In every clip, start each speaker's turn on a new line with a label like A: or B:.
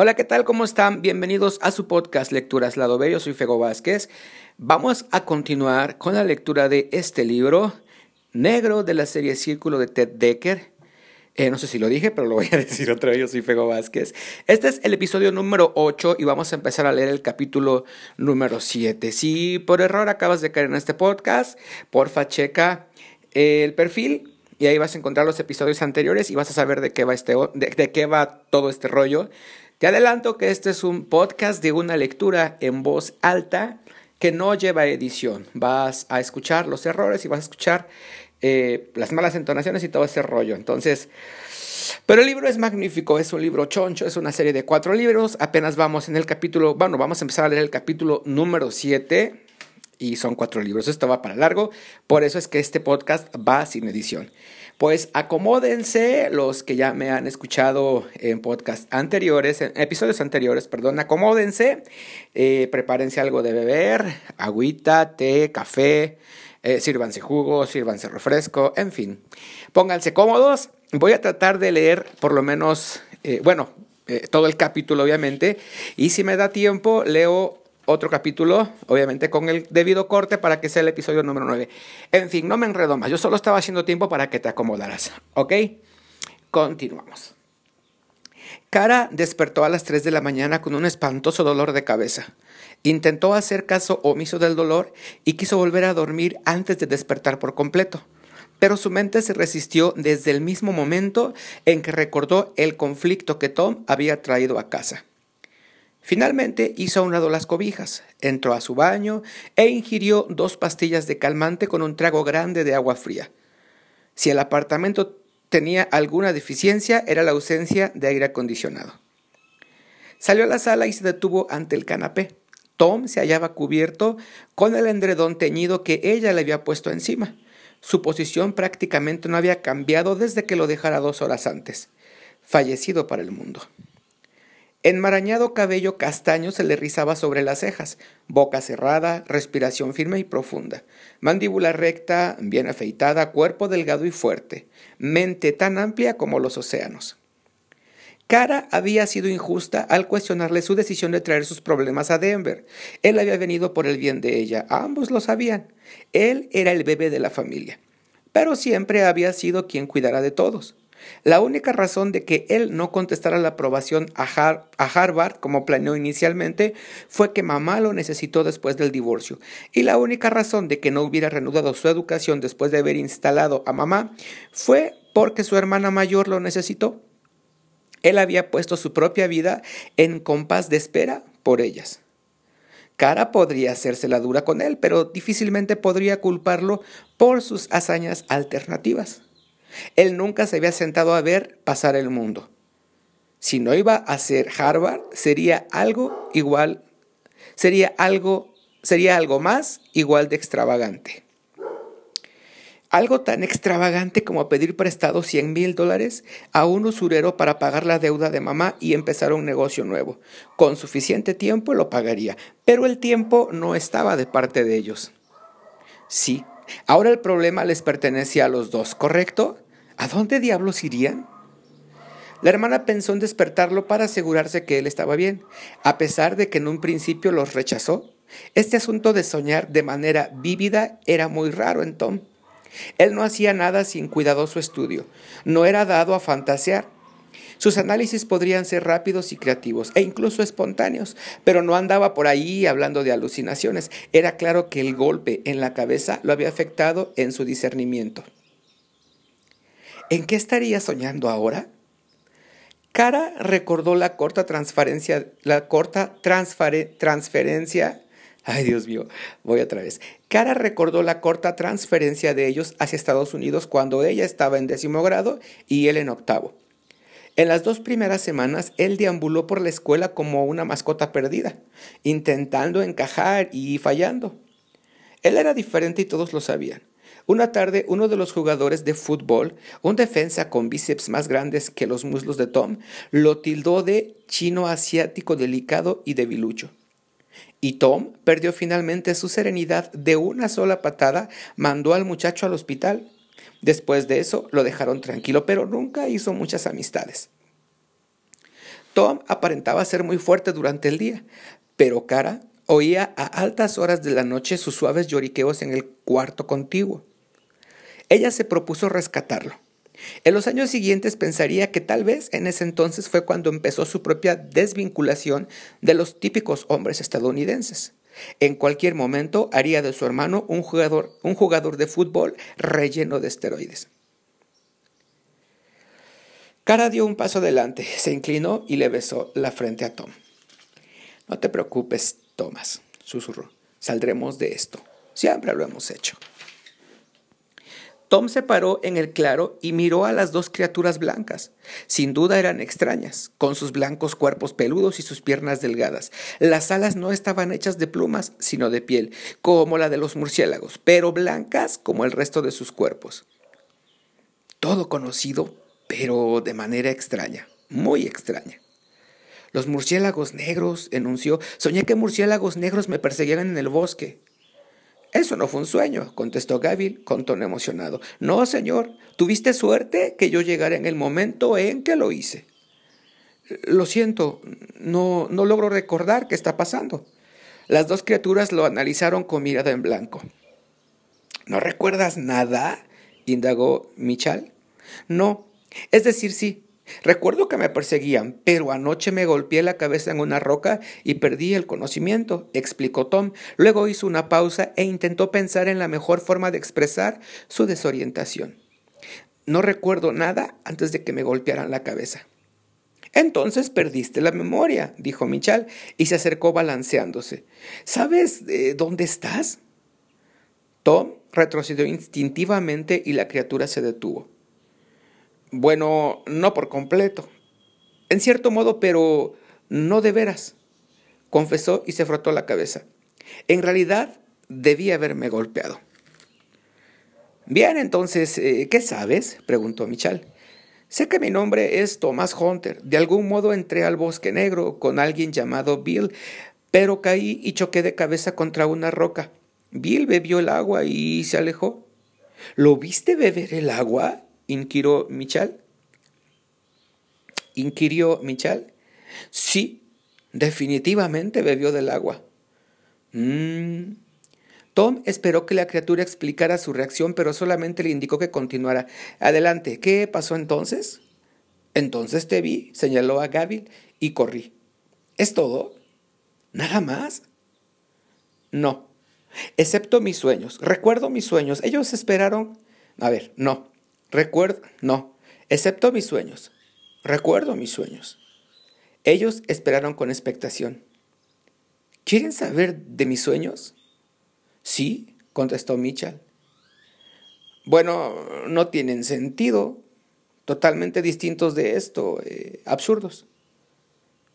A: Hola, ¿qué tal? ¿Cómo están? Bienvenidos a su podcast Lecturas Lado Bello. Soy Fego Vázquez. Vamos a continuar con la lectura de este libro, Negro, de la serie Círculo de Ted Decker. Eh, no sé si lo dije, pero lo voy a decir otra vez. Yo soy Fego Vázquez. Este es el episodio número 8 y vamos a empezar a leer el capítulo número 7. Si por error acabas de caer en este podcast, porfa, checa el perfil y ahí vas a encontrar los episodios anteriores y vas a saber de qué va, este, de qué va todo este rollo. Te adelanto que este es un podcast de una lectura en voz alta que no lleva edición. Vas a escuchar los errores y vas a escuchar eh, las malas entonaciones y todo ese rollo. Entonces, pero el libro es magnífico, es un libro choncho, es una serie de cuatro libros. Apenas vamos en el capítulo, bueno, vamos a empezar a leer el capítulo número 7 y son cuatro libros. Esto va para largo, por eso es que este podcast va sin edición. Pues acomódense los que ya me han escuchado en podcast anteriores, en episodios anteriores, perdón, acomódense, eh, prepárense algo de beber, agüita, té, café, eh, sírvanse jugo, sírvanse refresco, en fin, pónganse cómodos. Voy a tratar de leer por lo menos, eh, bueno, todo el capítulo obviamente, y si me da tiempo, leo otro capítulo, obviamente con el debido corte para que sea el episodio número 9. En fin, no me enredo más, yo solo estaba haciendo tiempo para que te acomodaras, ¿ok? Continuamos. Cara despertó a las 3 de la mañana con un espantoso dolor de cabeza. Intentó hacer caso omiso del dolor y quiso volver a dormir antes de despertar por completo. Pero su mente se resistió desde el mismo momento en que recordó el conflicto que Tom había traído a casa. Finalmente hizo a un lado las cobijas, entró a su baño e ingirió dos pastillas de calmante con un trago grande de agua fría. Si el apartamento tenía alguna deficiencia era la ausencia de aire acondicionado. Salió a la sala y se detuvo ante el canapé. Tom se hallaba cubierto con el endredón teñido que ella le había puesto encima. Su posición prácticamente no había cambiado desde que lo dejara dos horas antes. Fallecido para el mundo. Enmarañado cabello castaño se le rizaba sobre las cejas, boca cerrada, respiración firme y profunda, mandíbula recta, bien afeitada, cuerpo delgado y fuerte, mente tan amplia como los océanos. Cara había sido injusta al cuestionarle su decisión de traer sus problemas a Denver. Él había venido por el bien de ella, ambos lo sabían. Él era el bebé de la familia, pero siempre había sido quien cuidara de todos. La única razón de que él no contestara la aprobación a, Harvard como planeó inicialmente fue que mamá lo necesitó después del divorcio. Y la única razón de que no hubiera reanudado su educación después de haber instalado a mamá fue porque su hermana mayor lo necesitó. Él había puesto su propia vida en compás de espera por ellas. Cara podría hacerse la dura con él, pero difícilmente podría culparlo por sus hazañas alternativas. Él nunca se había sentado a ver pasar el mundo. Si no iba a ser Harvard, sería algo igual, sería algo, sería algo más igual de extravagante. Algo tan extravagante como pedir prestado 100 mil dólares a un usurero para pagar la deuda de mamá y empezar un negocio nuevo. Con suficiente tiempo lo pagaría, pero el tiempo no estaba de parte de ellos. Sí, Ahora el problema les pertenecía a los dos, ¿correcto? ¿A dónde diablos irían? La hermana pensó en despertarlo para asegurarse que él estaba bien, a pesar de que en un principio los rechazó. Este asunto de soñar de manera vívida era muy raro en Tom. Él no hacía nada sin cuidadoso estudio, no era dado a fantasear, sus análisis podrían ser rápidos y creativos e incluso espontáneos, pero no andaba por ahí hablando de alucinaciones. Era claro que el golpe en la cabeza lo había afectado en su discernimiento. ¿En qué estaría soñando ahora? Cara recordó la corta transferencia, la corta transferencia. Ay, Dios mío, voy otra vez. Cara recordó la corta transferencia de ellos hacia Estados Unidos cuando ella estaba en décimo grado y él en octavo. En las dos primeras semanas, él deambuló por la escuela como una mascota perdida, intentando encajar y fallando. Él era diferente y todos lo sabían. Una tarde, uno de los jugadores de fútbol, un defensa con bíceps más grandes que los muslos de Tom, lo tildó de chino asiático delicado y debilucho. Y Tom perdió finalmente su serenidad de una sola patada, mandó al muchacho al hospital Después de eso lo dejaron tranquilo, pero nunca hizo muchas amistades. Tom aparentaba ser muy fuerte durante el día, pero Cara oía a altas horas de la noche sus suaves lloriqueos en el cuarto contiguo. Ella se propuso rescatarlo. En los años siguientes pensaría que tal vez en ese entonces fue cuando empezó su propia desvinculación de los típicos hombres estadounidenses. En cualquier momento haría de su hermano un jugador, un jugador de fútbol relleno de esteroides. Cara dio un paso adelante, se inclinó y le besó la frente a Tom. No te preocupes, Thomas, susurró. Saldremos de esto. Siempre lo hemos hecho. Tom se paró en el claro y miró a las dos criaturas blancas. Sin duda eran extrañas, con sus blancos cuerpos peludos y sus piernas delgadas. Las alas no estaban hechas de plumas, sino de piel, como la de los murciélagos, pero blancas como el resto de sus cuerpos. Todo conocido, pero de manera extraña, muy extraña. Los murciélagos negros, enunció. Soñé que murciélagos negros me perseguían en el bosque. Eso no fue un sueño, contestó Gavil con tono emocionado. No, señor, tuviste suerte que yo llegara en el momento en que lo hice. Lo siento, no, no logro recordar qué está pasando. Las dos criaturas lo analizaron con mirada en blanco. ¿No recuerdas nada? indagó Michal. No, es decir, sí, Recuerdo que me perseguían, pero anoche me golpeé la cabeza en una roca y perdí el conocimiento, explicó Tom. Luego hizo una pausa e intentó pensar en la mejor forma de expresar su desorientación. No recuerdo nada antes de que me golpearan la cabeza. Entonces perdiste la memoria, dijo Michal, y se acercó balanceándose. ¿Sabes de dónde estás? Tom retrocedió instintivamente y la criatura se detuvo. Bueno, no por completo. En cierto modo, pero no de veras, confesó y se frotó la cabeza. En realidad, debía haberme golpeado. Bien, entonces, eh, ¿qué sabes? preguntó Michal. Sé que mi nombre es Thomas Hunter. De algún modo entré al bosque negro con alguien llamado Bill, pero caí y choqué de cabeza contra una roca. Bill bebió el agua y se alejó. ¿Lo viste beber el agua? Inquirió Michal. ¿Inquirió Michal? Sí, definitivamente bebió del agua. Mm. Tom esperó que la criatura explicara su reacción, pero solamente le indicó que continuara. Adelante, ¿qué pasó entonces? Entonces te vi, señaló a Gavil, y corrí. ¿Es todo? ¿Nada más? No, excepto mis sueños. Recuerdo mis sueños. Ellos esperaron. A ver, no. Recuerdo, no, excepto mis sueños. Recuerdo mis sueños. Ellos esperaron con expectación. ¿Quieren saber de mis sueños? Sí, contestó Mitchell. Bueno, no tienen sentido, totalmente distintos de esto, eh, absurdos.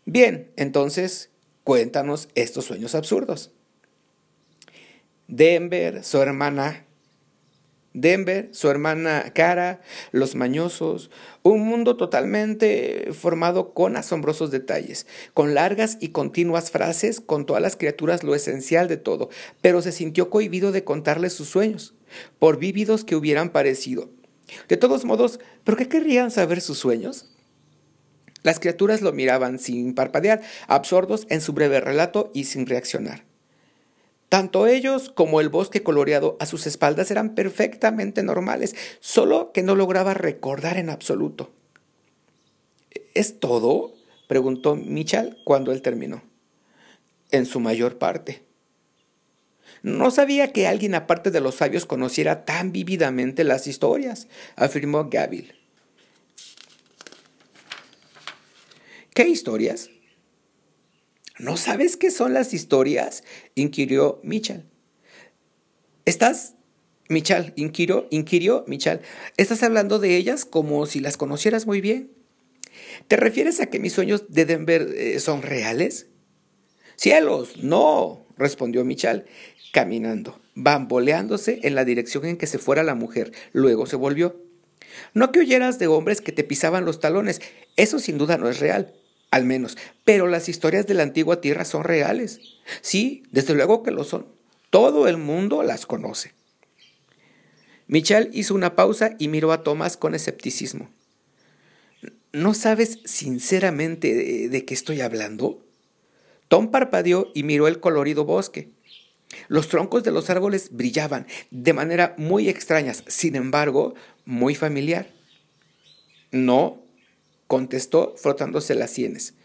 A: Bien, entonces, cuéntanos estos sueños absurdos. Denver, su hermana, Denver, su hermana Cara, los mañosos, un mundo totalmente formado con asombrosos detalles, con largas y continuas frases, con todas las criaturas lo esencial de todo, pero se sintió cohibido de contarles sus sueños, por vívidos que hubieran parecido. De todos modos, ¿por qué querrían saber sus sueños? Las criaturas lo miraban sin parpadear, absortos en su breve relato y sin reaccionar. Tanto ellos como el bosque coloreado a sus espaldas eran perfectamente normales, solo que no lograba recordar en absoluto. ¿Es todo? preguntó Michal cuando él terminó. En su mayor parte. No sabía que alguien aparte de los sabios conociera tan vívidamente las historias, afirmó Gavil. ¿Qué historias? ¿No sabes qué son las historias? inquirió Michal. ¿Estás, Michal, inquirió, inquirió Michal, estás hablando de ellas como si las conocieras muy bien? ¿Te refieres a que mis sueños de Denver eh, son reales? Cielos, no, respondió Michal, caminando, bamboleándose en la dirección en que se fuera la mujer. Luego se volvió. No que oyeras de hombres que te pisaban los talones, eso sin duda no es real al menos. Pero las historias de la antigua tierra son reales. Sí, desde luego que lo son. Todo el mundo las conoce. Michel hizo una pausa y miró a Tomás con escepticismo. ¿No sabes sinceramente de, de qué estoy hablando? Tom parpadeó y miró el colorido bosque. Los troncos de los árboles brillaban de manera muy extraña, sin embargo, muy familiar. No, contestó frotándose las sienes.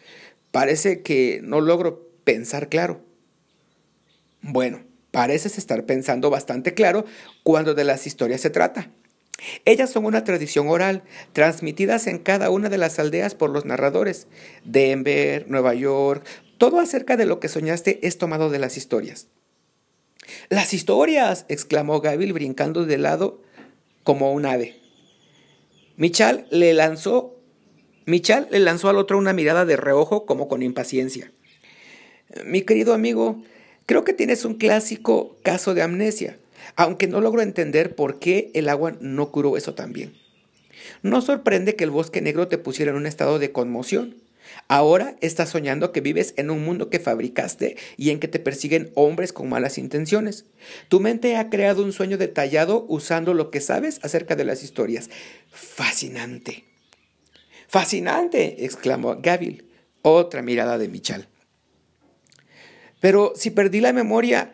A: Parece que no logro pensar claro. Bueno, pareces estar pensando bastante claro cuando de las historias se trata. Ellas son una tradición oral, transmitidas en cada una de las aldeas por los narradores. Denver, Nueva York, todo acerca de lo que soñaste es tomado de las historias. Las historias, exclamó Gabil brincando de lado como un ave. Michal le lanzó Michal le lanzó al otro una mirada de reojo como con impaciencia. Mi querido amigo, creo que tienes un clásico caso de amnesia, aunque no logro entender por qué el agua no curó eso también. No sorprende que el bosque negro te pusiera en un estado de conmoción. Ahora estás soñando que vives en un mundo que fabricaste y en que te persiguen hombres con malas intenciones. Tu mente ha creado un sueño detallado usando lo que sabes acerca de las historias. Fascinante. Fascinante, exclamó Gavil. Otra mirada de Michal. Pero si perdí la memoria,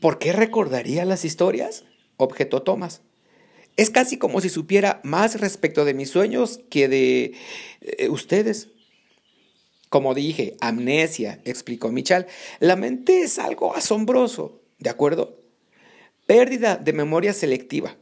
A: ¿por qué recordaría las historias? objetó Thomas. Es casi como si supiera más respecto de mis sueños que de eh, ustedes. Como dije, amnesia, explicó Michal. La mente es algo asombroso, ¿de acuerdo? Pérdida de memoria selectiva.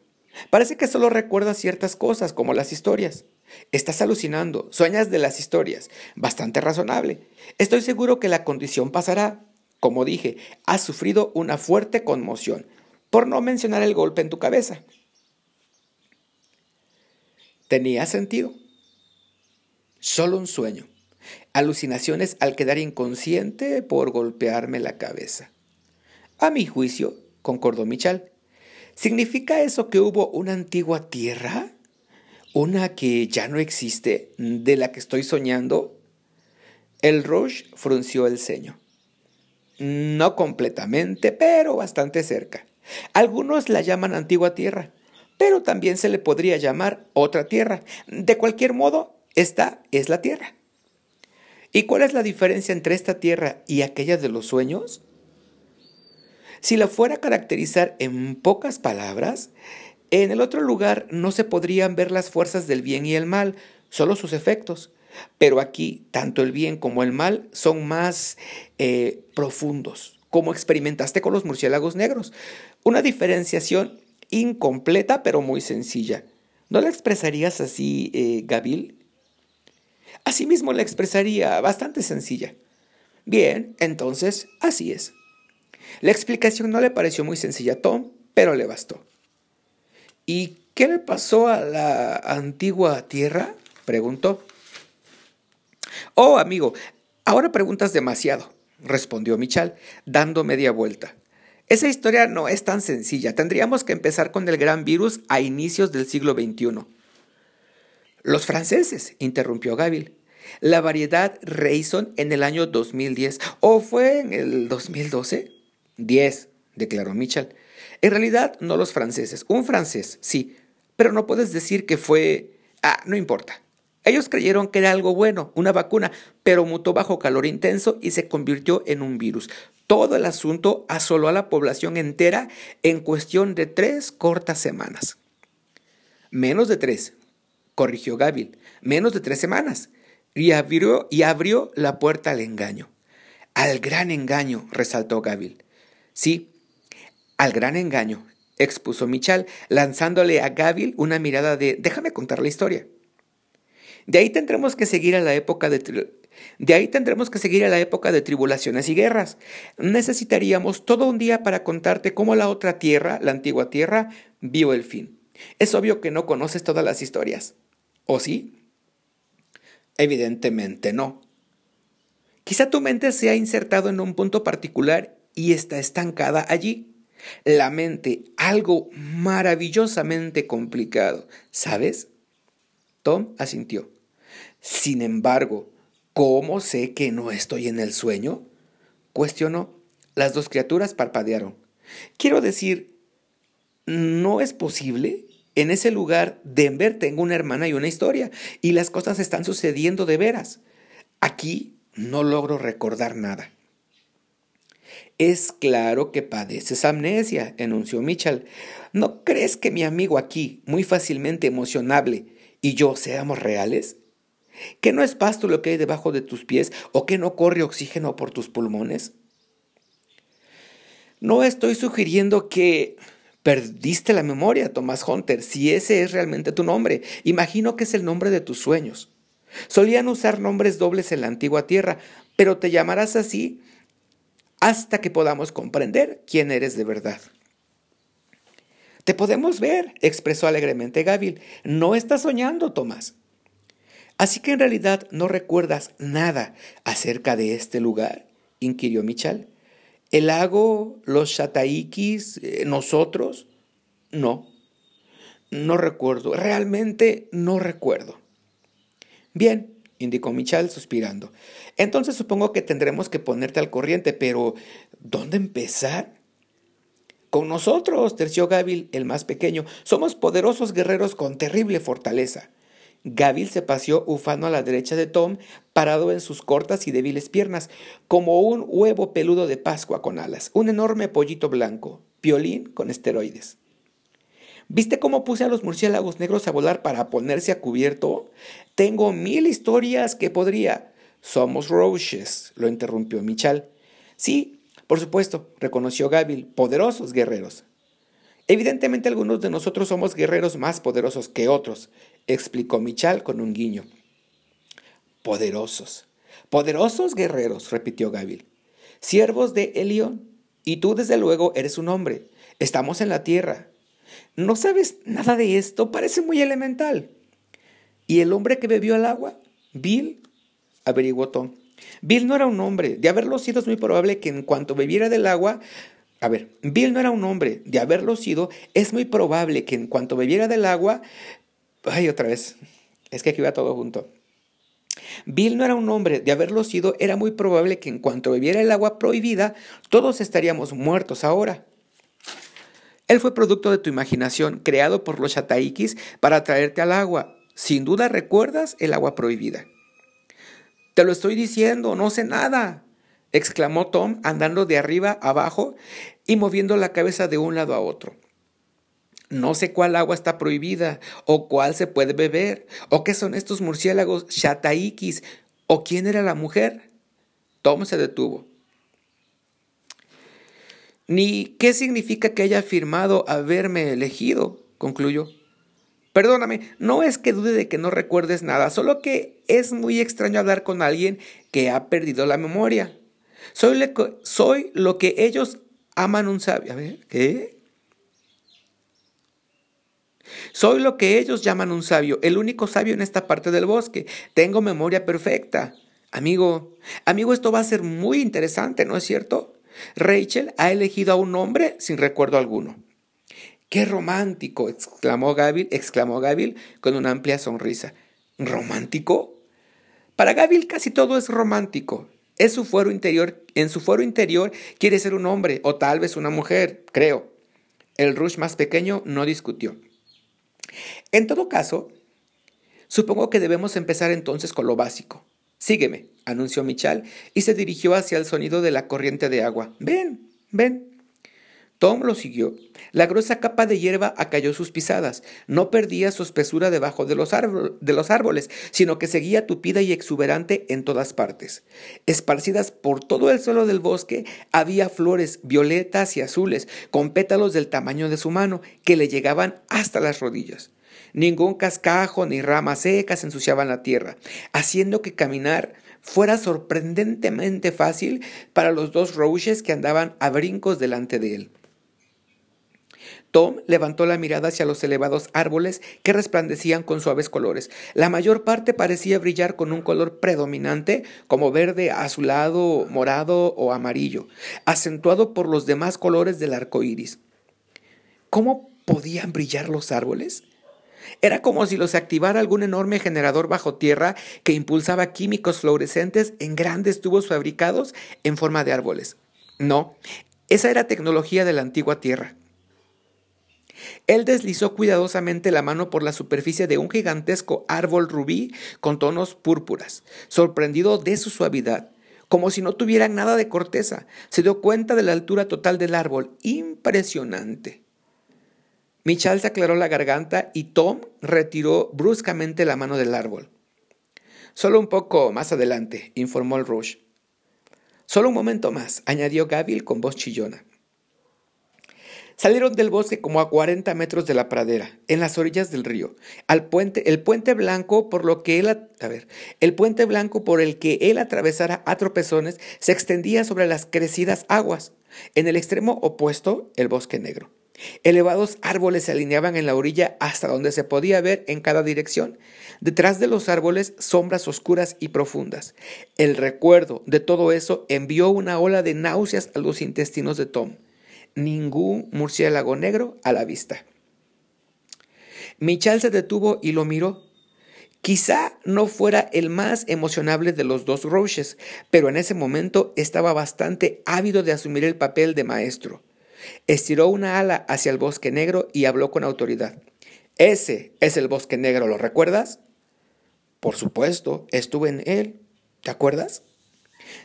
A: Parece que solo recuerdas ciertas cosas, como las historias. Estás alucinando, sueñas de las historias. Bastante razonable. Estoy seguro que la condición pasará. Como dije, has sufrido una fuerte conmoción, por no mencionar el golpe en tu cabeza. Tenía sentido. Solo un sueño alucinaciones al quedar inconsciente por golpearme la cabeza. A mi juicio, concordó Michal, ¿significa eso que hubo una antigua tierra? ¿Una que ya no existe? ¿De la que estoy soñando? El Roche frunció el ceño. No completamente, pero bastante cerca. Algunos la llaman antigua tierra, pero también se le podría llamar otra tierra. De cualquier modo, esta es la tierra. ¿Y cuál es la diferencia entre esta tierra y aquella de los sueños? Si la fuera a caracterizar en pocas palabras, en el otro lugar no se podrían ver las fuerzas del bien y el mal, solo sus efectos. Pero aquí, tanto el bien como el mal son más eh, profundos, como experimentaste con los murciélagos negros. Una diferenciación incompleta, pero muy sencilla. ¿No la expresarías así, eh, Gabil? Asimismo la expresaría bastante sencilla. Bien, entonces así es. La explicación no le pareció muy sencilla a Tom, pero le bastó. ¿Y qué le pasó a la antigua tierra? preguntó. Oh, amigo, ahora preguntas demasiado, respondió Michal, dando media vuelta. Esa historia no es tan sencilla. Tendríamos que empezar con el gran virus a inicios del siglo XXI. Los franceses, interrumpió Gavil. La variedad Rayson en el año 2010. ¿O fue en el 2012? 10, declaró Mitchell. En realidad, no los franceses. Un francés, sí. Pero no puedes decir que fue... Ah, no importa. Ellos creyeron que era algo bueno, una vacuna, pero mutó bajo calor intenso y se convirtió en un virus. Todo el asunto asoló a la población entera en cuestión de tres cortas semanas. Menos de tres, corrigió Gavil, menos de tres semanas. Y abrió, y abrió la puerta al engaño. Al gran engaño, resaltó Gavil. Sí, al gran engaño, expuso Michal, lanzándole a Gavil una mirada de déjame contar la historia. De ahí tendremos que seguir a la época de de ahí tendremos que seguir a la época de tribulaciones y guerras. Necesitaríamos todo un día para contarte cómo la otra tierra, la antigua tierra, vio el fin. Es obvio que no conoces todas las historias. ¿O sí? Evidentemente no. Quizá tu mente se ha insertado en un punto particular y está estancada allí. La mente, algo maravillosamente complicado, ¿sabes? Tom asintió. Sin embargo, ¿cómo sé que no estoy en el sueño? Cuestionó. Las dos criaturas parpadearon. Quiero decir, ¿no es posible? En ese lugar, Denver, tengo una hermana y una historia, y las cosas están sucediendo de veras. Aquí no logro recordar nada. Es claro que padeces amnesia, enunció Mitchell. ¿No crees que mi amigo aquí, muy fácilmente emocionable, y yo seamos reales? ¿Que no es pasto lo que hay debajo de tus pies o que no corre oxígeno por tus pulmones? No estoy sugiriendo que perdiste la memoria, Thomas Hunter, si ese es realmente tu nombre. Imagino que es el nombre de tus sueños. Solían usar nombres dobles en la antigua tierra, pero te llamarás así hasta que podamos comprender quién eres de verdad. Te podemos ver, expresó alegremente Gavil. No estás soñando, Tomás. Así que en realidad no recuerdas nada acerca de este lugar, inquirió Michal. ¿El lago, los Shataikis, eh, nosotros? No, no recuerdo, realmente no recuerdo. Bien, indicó Michal suspirando. Entonces supongo que tendremos que ponerte al corriente, pero ¿dónde empezar? Con nosotros, terció Gavil, el más pequeño, somos poderosos guerreros con terrible fortaleza. Gavil se paseó ufano a la derecha de Tom, parado en sus cortas y débiles piernas, como un huevo peludo de Pascua con alas, un enorme pollito blanco, violín con esteroides. ¿Viste cómo puse a los murciélagos negros a volar para ponerse a cubierto? Tengo mil historias que podría. Somos roaches, lo interrumpió Michal. Sí, por supuesto, reconoció Gavil, poderosos guerreros. Evidentemente algunos de nosotros somos guerreros más poderosos que otros, explicó Michal con un guiño. Poderosos. Poderosos guerreros, repitió Gavil. Siervos de Elión. Y tú desde luego eres un hombre. Estamos en la tierra. ¿No sabes nada de esto? Parece muy elemental. ¿Y el hombre que bebió el agua? Bill, averiguó Tom. Bill no era un hombre. De haberlo sido es muy probable que en cuanto bebiera del agua... A ver, Bill no era un hombre. De haberlo sido, es muy probable que en cuanto bebiera del agua... Ay, otra vez. Es que aquí va todo junto. Bill no era un hombre, de haberlo sido, era muy probable que en cuanto bebiera el agua prohibida, todos estaríamos muertos ahora. Él fue producto de tu imaginación, creado por los Shataikis para traerte al agua. Sin duda recuerdas el agua prohibida. Te lo estoy diciendo, no sé nada, exclamó Tom andando de arriba abajo y moviendo la cabeza de un lado a otro. No sé cuál agua está prohibida, o cuál se puede beber, o qué son estos murciélagos Shataikis, o quién era la mujer. Tom se detuvo. Ni qué significa que haya afirmado haberme elegido, concluyó. Perdóname, no es que dude de que no recuerdes nada, solo que es muy extraño hablar con alguien que ha perdido la memoria. Soy, soy lo que ellos aman un sabio. A ver, ¿qué? Soy lo que ellos llaman un sabio, el único sabio en esta parte del bosque. Tengo memoria perfecta. Amigo, amigo, esto va a ser muy interesante, ¿no es cierto? Rachel ha elegido a un hombre sin recuerdo alguno. ¡Qué romántico! exclamó Gavil, exclamó Gavil con una amplia sonrisa. ¿Romántico? Para Gavil casi todo es romántico. Es su fuero interior, en su fuero interior quiere ser un hombre o tal vez una mujer, creo. El Rush más pequeño no discutió. En todo caso, supongo que debemos empezar entonces con lo básico. Sígueme, anunció Michal y se dirigió hacia el sonido de la corriente de agua. Ven, ven. Tom lo siguió. La gruesa capa de hierba acalló sus pisadas. No perdía su espesura debajo de los, de los, árboles, sino que seguía tupida y exuberante en todas partes. Esparcidas por todo el suelo del bosque había flores violetas y azules, con pétalos del tamaño de su mano, que le llegaban hasta las rodillas. Ningún cascajo ni ramas secas ensuciaban la tierra, haciendo que caminar fuera sorprendentemente fácil para los dos roaches que andaban a brincos delante de él. Tom levantó la mirada hacia los elevados árboles que resplandecían con suaves colores. La mayor parte parecía brillar con un color predominante como verde, azulado, morado o amarillo, acentuado por los demás colores del arco iris. ¿Cómo podían brillar los árboles? Era como si los activara algún enorme generador bajo tierra que impulsaba químicos fluorescentes en grandes tubos fabricados en forma de árboles. No, esa era tecnología de la antigua tierra. Él deslizó cuidadosamente la mano por la superficie de un gigantesco árbol rubí con tonos púrpuras, sorprendido de su suavidad, como si no tuviera nada de corteza. Se dio cuenta de la altura total del árbol, impresionante. Michal se aclaró la garganta y Tom retiró bruscamente la mano del árbol. Solo un poco más adelante, informó el Rush. Solo un momento más, añadió Gavil con voz chillona. Salieron del bosque como a 40 metros de la pradera, en las orillas del río, al puente, el puente blanco por lo que él, a ver, el puente blanco por el que él atravesara a tropezones se extendía sobre las crecidas aguas. En el extremo opuesto, el bosque negro. Elevados árboles se alineaban en la orilla hasta donde se podía ver en cada dirección. Detrás de los árboles, sombras oscuras y profundas. El recuerdo de todo eso envió una ola de náuseas a los intestinos de Tom. Ningún murciélago negro a la vista. Michal se detuvo y lo miró. Quizá no fuera el más emocionable de los dos Roches, pero en ese momento estaba bastante ávido de asumir el papel de maestro. Estiró una ala hacia el bosque negro y habló con autoridad. Ese es el bosque negro, ¿lo recuerdas? Por supuesto, estuve en él. ¿Te acuerdas?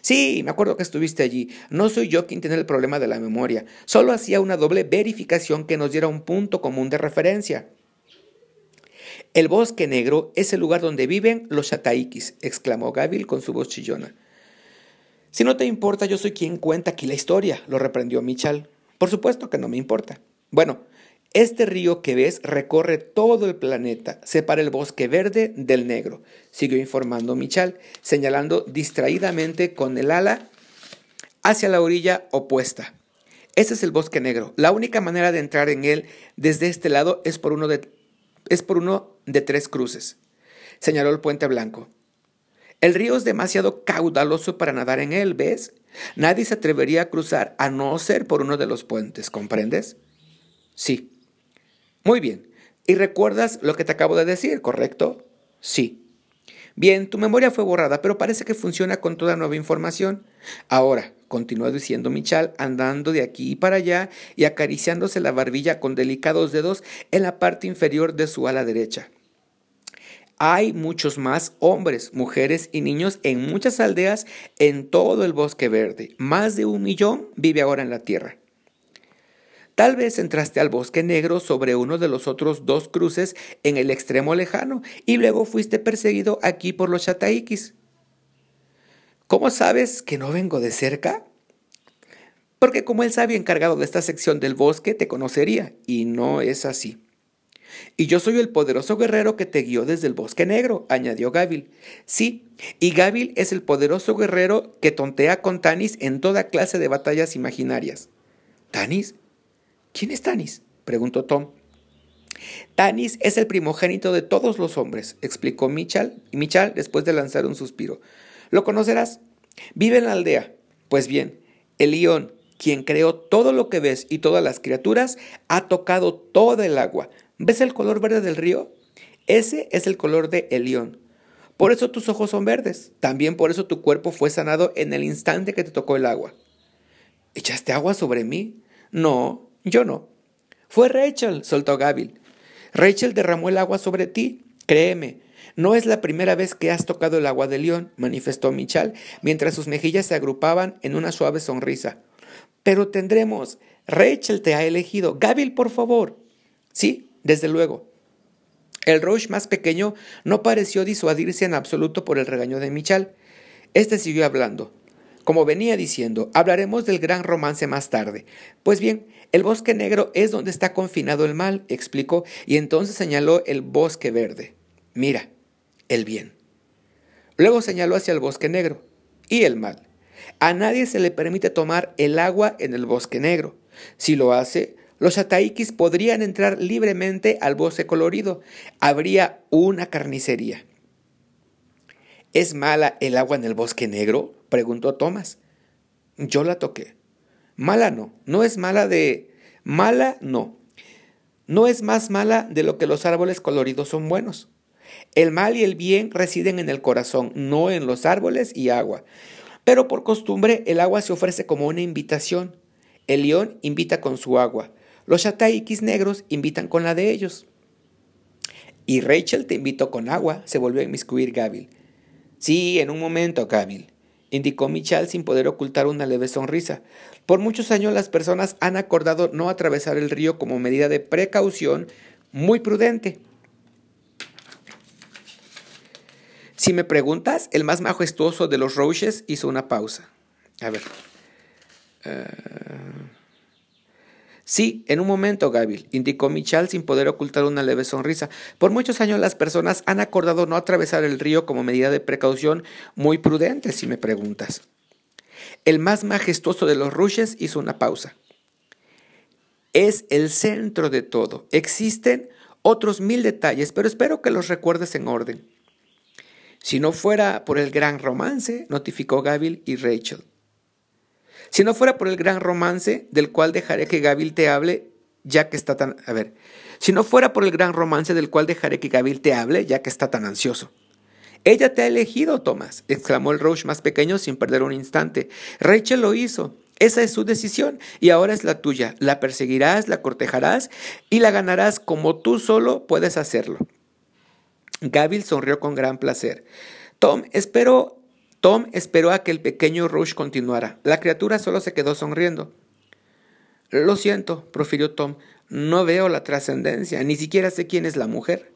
A: Sí, me acuerdo que estuviste allí. No soy yo quien tiene el problema de la memoria. Solo hacía una doble verificación que nos diera un punto común de referencia. El bosque negro es el lugar donde viven los Shataikis, exclamó Gavil con su voz chillona. Si no te importa, yo soy quien cuenta aquí la historia, lo reprendió Michal. Por supuesto que no me importa. Bueno, este río que ves recorre todo el planeta, separa el bosque verde del negro, siguió informando Michal, señalando distraídamente con el ala hacia la orilla opuesta. Ese es el bosque negro. La única manera de entrar en él desde este lado es por uno de, es por uno de tres cruces, señaló el puente blanco. El río es demasiado caudaloso para nadar en él, ¿ves? Nadie se atrevería a cruzar a no ser por uno de los puentes, ¿comprendes? Sí. Muy bien. ¿Y recuerdas lo que te acabo de decir, correcto? Sí. Bien, tu memoria fue borrada, pero parece que funciona con toda nueva información. Ahora, continuó diciendo Michal, andando de aquí para allá y acariciándose la barbilla con delicados dedos en la parte inferior de su ala derecha. Hay muchos más hombres, mujeres y niños en muchas aldeas en todo el bosque verde. Más de un millón vive ahora en la tierra. Tal vez entraste al bosque negro sobre uno de los otros dos cruces en el extremo lejano y luego fuiste perseguido aquí por los chataikis. ¿Cómo sabes que no vengo de cerca? Porque como el sabio encargado de esta sección del bosque te conocería, y no es así. Y yo soy el poderoso guerrero que te guió desde el bosque negro, añadió Gavil. Sí, y Gavil es el poderoso guerrero que tontea con Tanis en toda clase de batallas imaginarias. ¿Tanis? ¿Quién es Tanis? preguntó Tom. Tanis es el primogénito de todos los hombres, explicó Michal, Michal después de lanzar un suspiro. ¿Lo conocerás? Vive en la aldea. Pues bien, el león, quien creó todo lo que ves y todas las criaturas, ha tocado toda el agua, ¿Ves el color verde del río? Ese es el color de Elión. Por eso tus ojos son verdes. También por eso tu cuerpo fue sanado en el instante que te tocó el agua. ¿Echaste agua sobre mí? No, yo no. Fue Rachel, soltó Gavil. Rachel derramó el agua sobre ti. Créeme, no es la primera vez que has tocado el agua de león, manifestó Michal, mientras sus mejillas se agrupaban en una suave sonrisa. Pero tendremos. Rachel te ha elegido. Gavil, por favor. Sí, desde luego. El Roche más pequeño no pareció disuadirse en absoluto por el regaño de Michal. Este siguió hablando. Como venía diciendo, hablaremos del gran romance más tarde. Pues bien, el bosque negro es donde está confinado el mal, explicó, y entonces señaló el bosque verde. Mira, el bien. Luego señaló hacia el bosque negro y el mal. A nadie se le permite tomar el agua en el bosque negro. Si lo hace, los ataikis podrían entrar libremente al bosque colorido. Habría una carnicería. ¿Es mala el agua en el bosque negro? preguntó Thomas. Yo la toqué. Mala no, no es mala de... Mala no. No es más mala de lo que los árboles coloridos son buenos. El mal y el bien residen en el corazón, no en los árboles y agua. Pero por costumbre el agua se ofrece como una invitación. El león invita con su agua. Los Shataikis negros invitan con la de ellos. Y Rachel te invitó con agua, se volvió a inmiscuir Gabil. Sí, en un momento, Gabil, indicó Michal sin poder ocultar una leve sonrisa. Por muchos años las personas han acordado no atravesar el río como medida de precaución muy prudente. Si me preguntas, el más majestuoso de los Roches hizo una pausa. A ver. Eh, sí, en un momento, Gabil, indicó Michal sin poder ocultar una leve sonrisa. Por muchos años las personas han acordado no atravesar el río como medida de precaución muy prudente, si me preguntas. El más majestuoso de los Rushes hizo una pausa. Es el centro de todo. Existen otros mil detalles, pero espero que los recuerdes en orden. Si no fuera por el gran romance, notificó Gabil y Rachel. Si no fuera por el gran romance, del cual dejaré que Gabil te hable, ya que está tan... A ver, si no fuera por el gran romance del cual dejaré que Gabil te hable, ya que está tan ansioso. Ella te ha elegido, Thomas, exclamó el Roche más pequeño sin perder un instante. Rachel lo hizo. Esa es su decisión y ahora es la tuya. La perseguirás, la cortejarás y la ganarás como tú solo puedes hacerlo. Gabil sonrió con gran placer. Tom espero Tom esperó a que el pequeño Rush continuara. La criatura solo se quedó sonriendo. Lo siento, profirió Tom, no veo la trascendencia, ni siquiera sé quién es la mujer.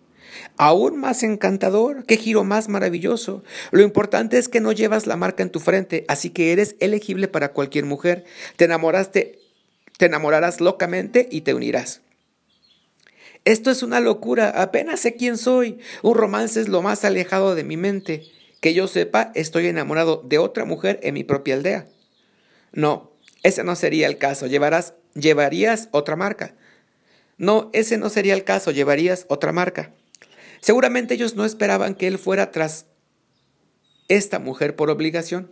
A: Aún más encantador, qué giro más maravilloso. Lo importante es que no llevas la marca en tu frente, así que eres elegible para cualquier mujer. Te enamoraste, te enamorarás locamente y te unirás. Esto es una locura, apenas sé quién soy. Un romance es lo más alejado de mi mente. Que yo sepa, estoy enamorado de otra mujer en mi propia aldea. No, ese no sería el caso. Llevarás, llevarías otra marca. No, ese no sería el caso. Llevarías otra marca. Seguramente ellos no esperaban que él fuera tras esta mujer por obligación.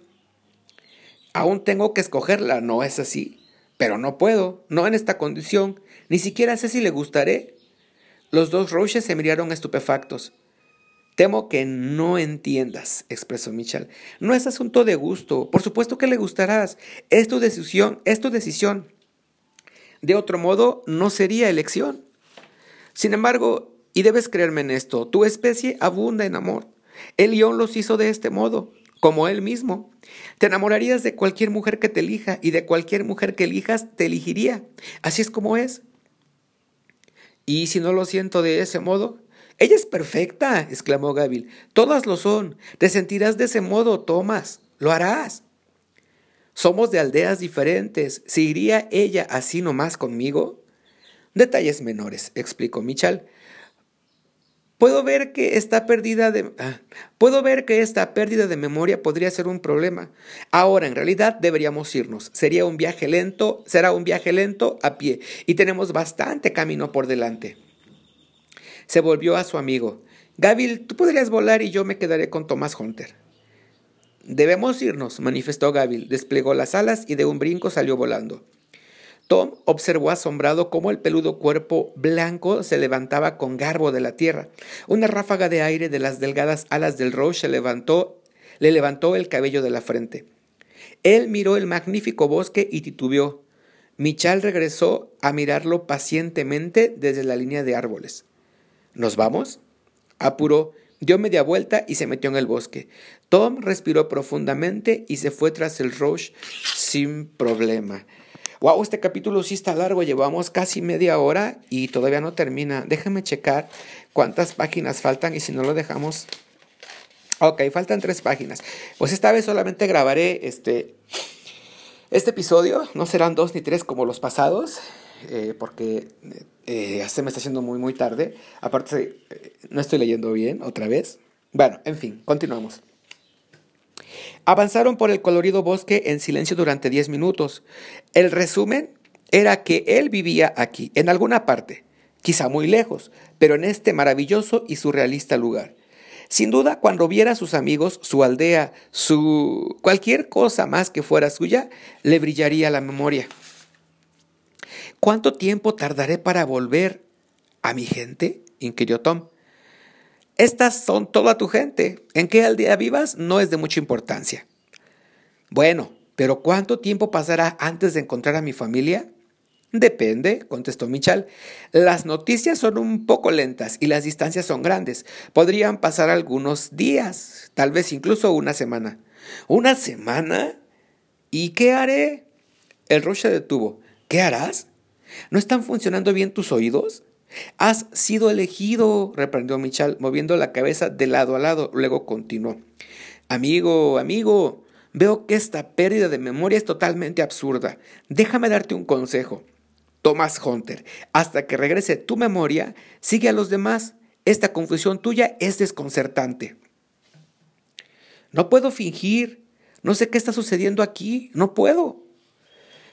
A: Aún tengo que escogerla, no es así. Pero no puedo, no en esta condición. Ni siquiera sé si le gustaré. Los dos Roches se miraron estupefactos. Temo que no entiendas, expresó Michel. No es asunto de gusto. Por supuesto que le gustarás. Es tu decisión, es tu decisión. De otro modo, no sería elección. Sin embargo, y debes creerme en esto, tu especie abunda en amor. El león los hizo de este modo, como él mismo. Te enamorarías de cualquier mujer que te elija y de cualquier mujer que elijas te elegiría. Así es como es. Y si no lo siento de ese modo, ella es perfecta, exclamó Gabil. Todas lo son. Te sentirás de ese modo, Tomás. Lo harás. Somos de aldeas diferentes. ¿Se iría ella así nomás conmigo? Detalles menores, explicó Michal. Puedo ver que esta pérdida de ah, puedo ver que esta pérdida de memoria podría ser un problema. Ahora, en realidad, deberíamos irnos. Sería un viaje lento, será un viaje lento a pie y tenemos bastante camino por delante se volvió a su amigo. Gabil, tú podrías volar y yo me quedaré con Thomas Hunter. Debemos irnos, manifestó Gabil, desplegó las alas y de un brinco salió volando. Tom observó asombrado cómo el peludo cuerpo blanco se levantaba con garbo de la tierra. Una ráfaga de aire de las delgadas alas del Roche levantó, le levantó el cabello de la frente. Él miró el magnífico bosque y titubeó. Michal regresó a mirarlo pacientemente desde la línea de árboles. ¿Nos vamos? Apuró, dio media vuelta y se metió en el bosque. Tom respiró profundamente y se fue tras el Roche sin problema. Wow, este capítulo sí está largo, llevamos casi media hora y todavía no termina. Déjame checar cuántas páginas faltan y si no lo dejamos. Ok, faltan tres páginas. Pues esta vez solamente grabaré este, este episodio, no serán dos ni tres como los pasados. Eh, porque eh, se me está haciendo muy, muy tarde. Aparte, eh, no estoy leyendo bien otra vez. Bueno, en fin, continuamos. Avanzaron por el colorido bosque en silencio durante 10 minutos. El resumen era que él vivía aquí, en alguna parte, quizá muy lejos, pero en este maravilloso y surrealista lugar. Sin duda, cuando viera a sus amigos, su aldea, su cualquier cosa más que fuera suya, le brillaría la memoria. ¿Cuánto tiempo tardaré para volver a mi gente? inquirió Tom. Estas son toda tu gente. En qué aldea vivas no es de mucha importancia. Bueno, pero ¿cuánto tiempo pasará antes de encontrar a mi familia? Depende, contestó Michal. Las noticias son un poco lentas y las distancias son grandes. Podrían pasar algunos días, tal vez incluso una semana. ¿Una semana? ¿Y qué haré? El Roche se detuvo. ¿Qué harás? ¿No están funcionando bien tus oídos? Has sido elegido, reprendió Michal, moviendo la cabeza de lado a lado. Luego continuó. Amigo, amigo, veo que esta pérdida de memoria es totalmente absurda. Déjame darte un consejo. Thomas Hunter, hasta que regrese tu memoria, sigue a los demás. Esta confusión tuya es desconcertante. No puedo fingir. No sé qué está sucediendo aquí. No puedo.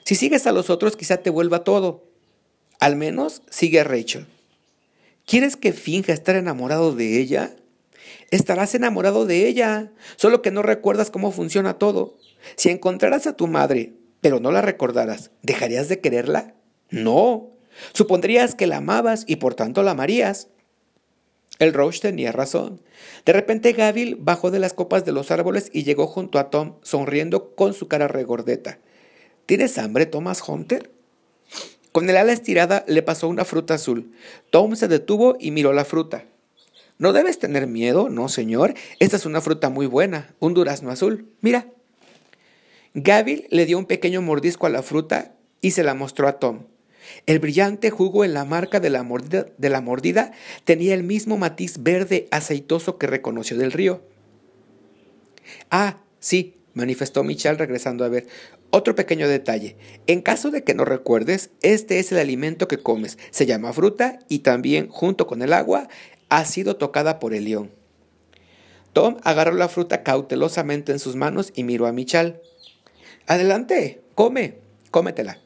A: Si sigues a los otros, quizá te vuelva todo. Al menos sigue a Rachel. ¿Quieres que finja estar enamorado de ella? Estarás enamorado de ella, solo que no recuerdas cómo funciona todo. Si encontraras a tu madre, pero no la recordaras, ¿dejarías de quererla? No. Supondrías que la amabas y por tanto la amarías. El Roche tenía razón. De repente Gavil bajó de las copas de los árboles y llegó junto a Tom, sonriendo con su cara regordeta. ¿Tienes hambre, Thomas Hunter? Con el ala estirada le pasó una fruta azul. Tom se detuvo y miró la fruta. No debes tener miedo, no, señor. Esta es una fruta muy buena, un durazno azul. Mira. Gavil le dio un pequeño mordisco a la fruta y se la mostró a Tom. El brillante jugo en la marca de la, mordida, tenía el mismo matiz verde aceitoso que reconoció del río. Ah, sí, manifestó Michel regresando a ver. Otro pequeño detalle. En caso de que no recuerdes, este es el alimento que comes. Se llama fruta y también, junto con el agua, ha sido tocada por el león. Tom agarró la fruta cautelosamente en sus manos y miró a Michal. Adelante, come, cómetela.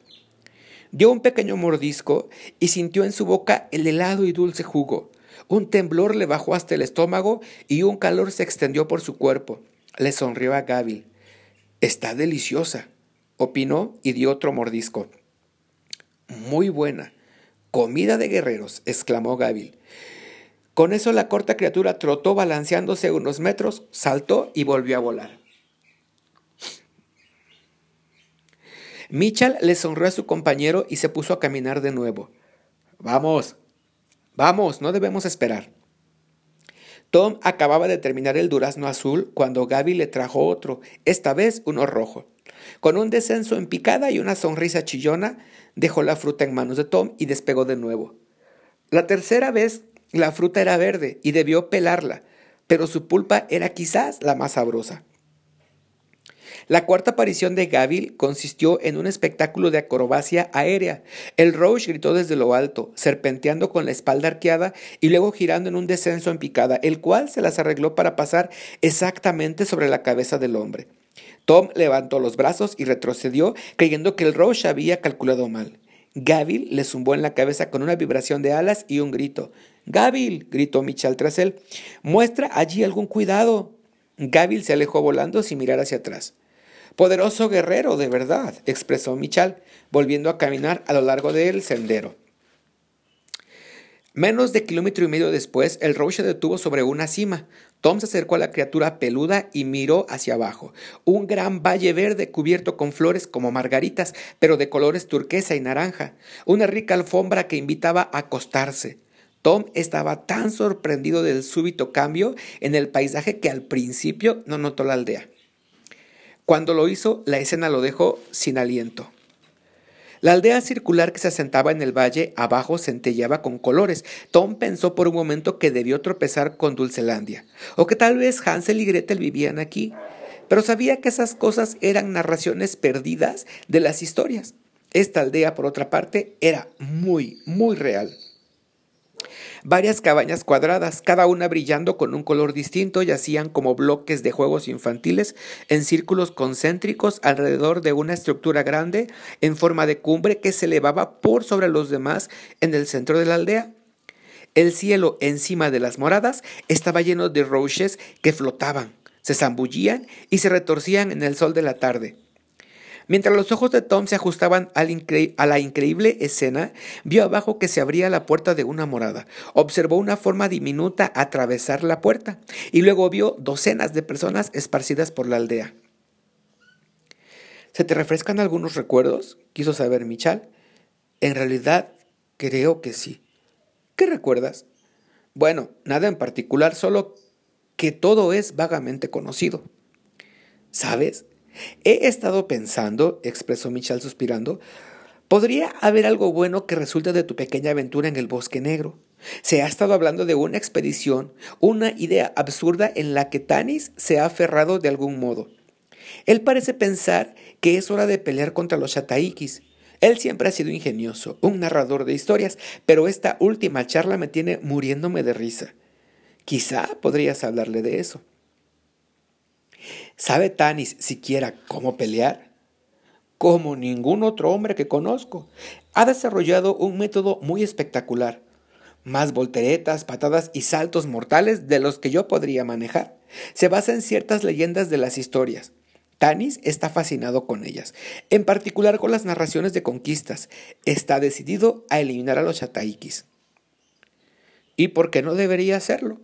A: Dio un pequeño mordisco y sintió en su boca el helado y dulce jugo. Un temblor le bajó hasta el estómago y un calor se extendió por su cuerpo. Le sonrió a Gaby. Está deliciosa, opinó y dio otro mordisco. Muy buena. Comida de guerreros, exclamó Gaby. Con eso la corta criatura trotó balanceándose unos metros, saltó y volvió a volar. Mitchell le sonrió a su compañero y se puso a caminar de nuevo. Vamos, vamos, no debemos esperar. Tom acababa de terminar el durazno azul cuando Gaby le trajo otro, esta vez uno rojo. Con un descenso en picada y una sonrisa chillona, dejó la fruta en manos de Tom y despegó de nuevo. La tercera vez la fruta era verde y debió pelarla, pero su pulpa era quizás la más sabrosa. La cuarta aparición de Gavil consistió en un espectáculo de acrobacia aérea. El Roche gritó desde lo alto, serpenteando con la espalda arqueada y luego girando en un descenso en picada, el cual se las arregló para pasar exactamente sobre la cabeza del hombre. Tom levantó los brazos y retrocedió, creyendo que el Roche había calculado mal. Gavil le zumbó en la cabeza con una vibración de alas y un grito. Gavil, gritó Michal tras él, muestra allí algún cuidado. Gavil se alejó volando sin mirar hacia atrás. Poderoso guerrero, de verdad, expresó Michal, volviendo a caminar a lo largo del sendero. Menos de kilómetro y medio después, el Roche detuvo sobre una cima. Tom se acercó a la criatura peluda y miró hacia abajo. Un gran valle verde cubierto con flores como margaritas, pero de colores turquesa y naranja. Una rica alfombra que invitaba a acostarse. Tom estaba tan sorprendido del súbito cambio en el paisaje que al principio no notó la aldea. Cuando lo hizo, la escena lo dejó sin aliento. La aldea circular que se asentaba en el valle abajo centelleaba con colores. Tom pensó por un momento que debió tropezar con Dulcelandia, o que tal vez Hansel y Gretel vivían aquí, pero sabía que esas cosas eran narraciones perdidas de las historias. Esta aldea, por otra parte, era muy, muy real. Varias cabañas cuadradas, cada una brillando con un color distinto, yacían como bloques de juegos infantiles en círculos concéntricos alrededor de una estructura grande en forma de cumbre que se elevaba por sobre los demás en el centro de la aldea. El cielo encima de las moradas estaba lleno de roches que flotaban, se zambullían y se retorcían en el sol de la tarde. Mientras los ojos de Tom se ajustaban a la increíble escena, vio abajo que se abría la puerta de una morada. Observó una forma diminuta atravesar la puerta y luego vio docenas de personas esparcidas por la aldea. ¿Se te refrescan algunos recuerdos? quiso saber Michal. En realidad, creo que sí. ¿Qué recuerdas? Bueno, nada en particular, solo que todo es vagamente conocido. ¿Sabes? He estado pensando, expresó Michal suspirando, podría haber algo bueno que resulte de tu pequeña aventura en el bosque negro. Se ha estado hablando de una expedición, una idea absurda en la que Tanis se ha aferrado de algún modo. Él parece pensar que es hora de pelear contra los Shataikis. Él siempre ha sido ingenioso, un narrador de historias, pero esta última charla me tiene muriéndome de risa. Quizá podrías hablarle de eso. ¿Sabe Tanis siquiera cómo pelear? Como ningún otro hombre que conozco. Ha desarrollado un método muy espectacular. Más volteretas, patadas y saltos mortales de los que yo podría manejar. Se basa en ciertas leyendas de las historias. Tanis está fascinado con ellas, en particular con las narraciones de conquistas. Está decidido a eliminar a los Chataikis. ¿Y por qué no debería hacerlo?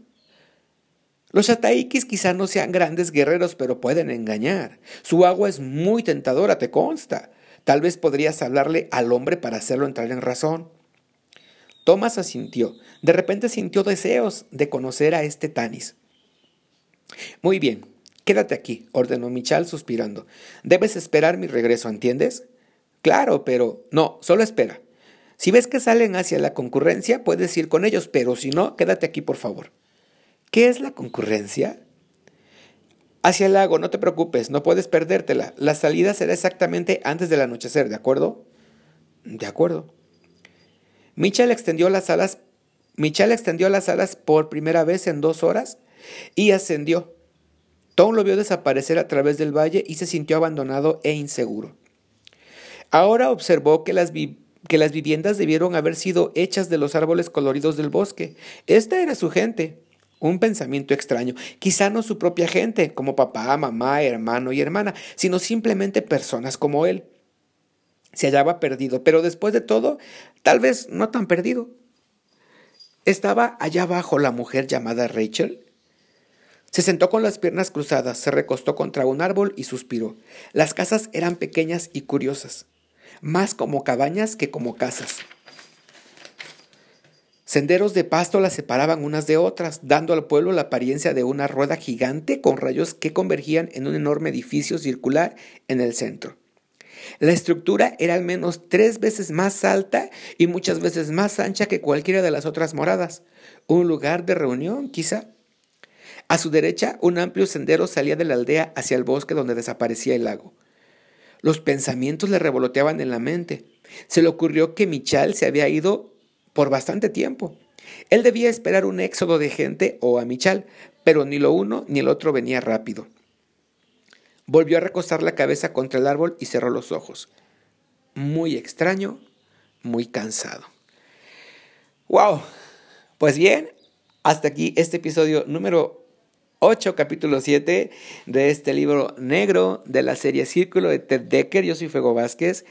A: Los Chataikis quizá no sean grandes guerreros, pero pueden engañar. Su agua es muy tentadora, te consta. Tal vez podrías hablarle al hombre para hacerlo entrar en razón. Thomas asintió. De repente sintió deseos de conocer a este Tanis. Muy bien, Quédate aquí, ordenó Michal suspirando. Debes esperar mi regreso, ¿entiendes? Claro, pero no, solo espera. Si ves que salen hacia la concurrencia, puedes ir con ellos, pero si no, quédate aquí, por favor. ¿Qué es la concurrencia? Hacia el lago, no te preocupes, no puedes perdértela. La salida será exactamente antes del anochecer, ¿de acuerdo? De acuerdo. Michal extendió las alas. Michal extendió las alas por primera vez en dos horas y ascendió. Tom lo vio desaparecer a través del valle y se sintió abandonado e inseguro. Ahora observó que las, que las viviendas debieron haber sido hechas de los árboles coloridos del bosque. Esta era su gente. Un pensamiento extraño. Quizá no su propia gente, como papá, mamá, hermano y hermana, sino simplemente personas como él. Se hallaba perdido, pero después de todo, tal vez no tan perdido. Estaba allá abajo la mujer llamada Rachel, se sentó con las piernas cruzadas, se recostó contra un árbol y suspiró. Las casas eran pequeñas y curiosas, más como cabañas que como casas. Senderos de pasto las separaban unas de otras, dando al pueblo la apariencia de una rueda gigante con rayos que convergían en un enorme edificio circular en el centro. La estructura era al menos tres veces más alta y muchas veces más ancha que cualquiera de las otras moradas. Un lugar de reunión, quizá. A su derecha, un amplio sendero salía de la aldea hacia el bosque donde desaparecía el lago. Los pensamientos le revoloteaban en la mente. Se le ocurrió que Michal se había ido por bastante tiempo. Él debía esperar un éxodo de gente o a Michal, pero ni lo uno ni el otro venía rápido. Volvió a recostar la cabeza contra el árbol y cerró los ojos. Muy extraño, muy cansado. ¡Wow! Pues bien, hasta aquí este episodio número 8, capítulo 7 de este libro negro de la serie Círculo de Ted Decker. Yo soy Fuego Vázquez.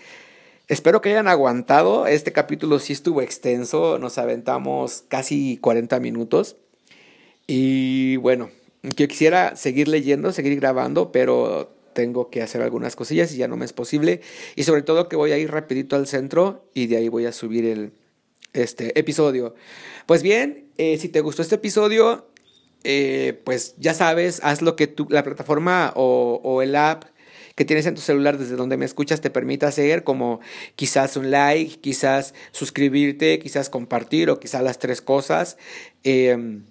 A: Espero que hayan aguantado. Este capítulo sí estuvo extenso. Nos aventamos casi 40 minutos. Y bueno, yo quisiera seguir leyendo, seguir grabando, pero tengo que hacer algunas cosillas y ya no me es posible. Y sobre todo que voy a ir rapidito al centro y de ahí voy a subir el este episodio. Pues bien, eh, si te gustó este episodio, eh, pues ya sabes, haz lo que la plataforma o el app que tienes en tu celular desde donde me escuchas te permita hacer, como quizás un like, quizás suscribirte, quizás compartir o quizás las tres cosas. Em,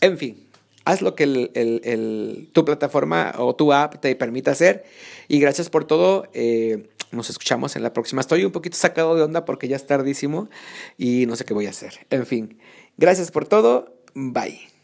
A: en fin, haz lo que tu plataforma o tu app te permita hacer. Y gracias por todo. Eh, nos escuchamos en la próxima. Estoy un poquito sacado de onda porque ya es tardísimo y no sé qué voy a hacer. En fin, gracias por todo. Bye.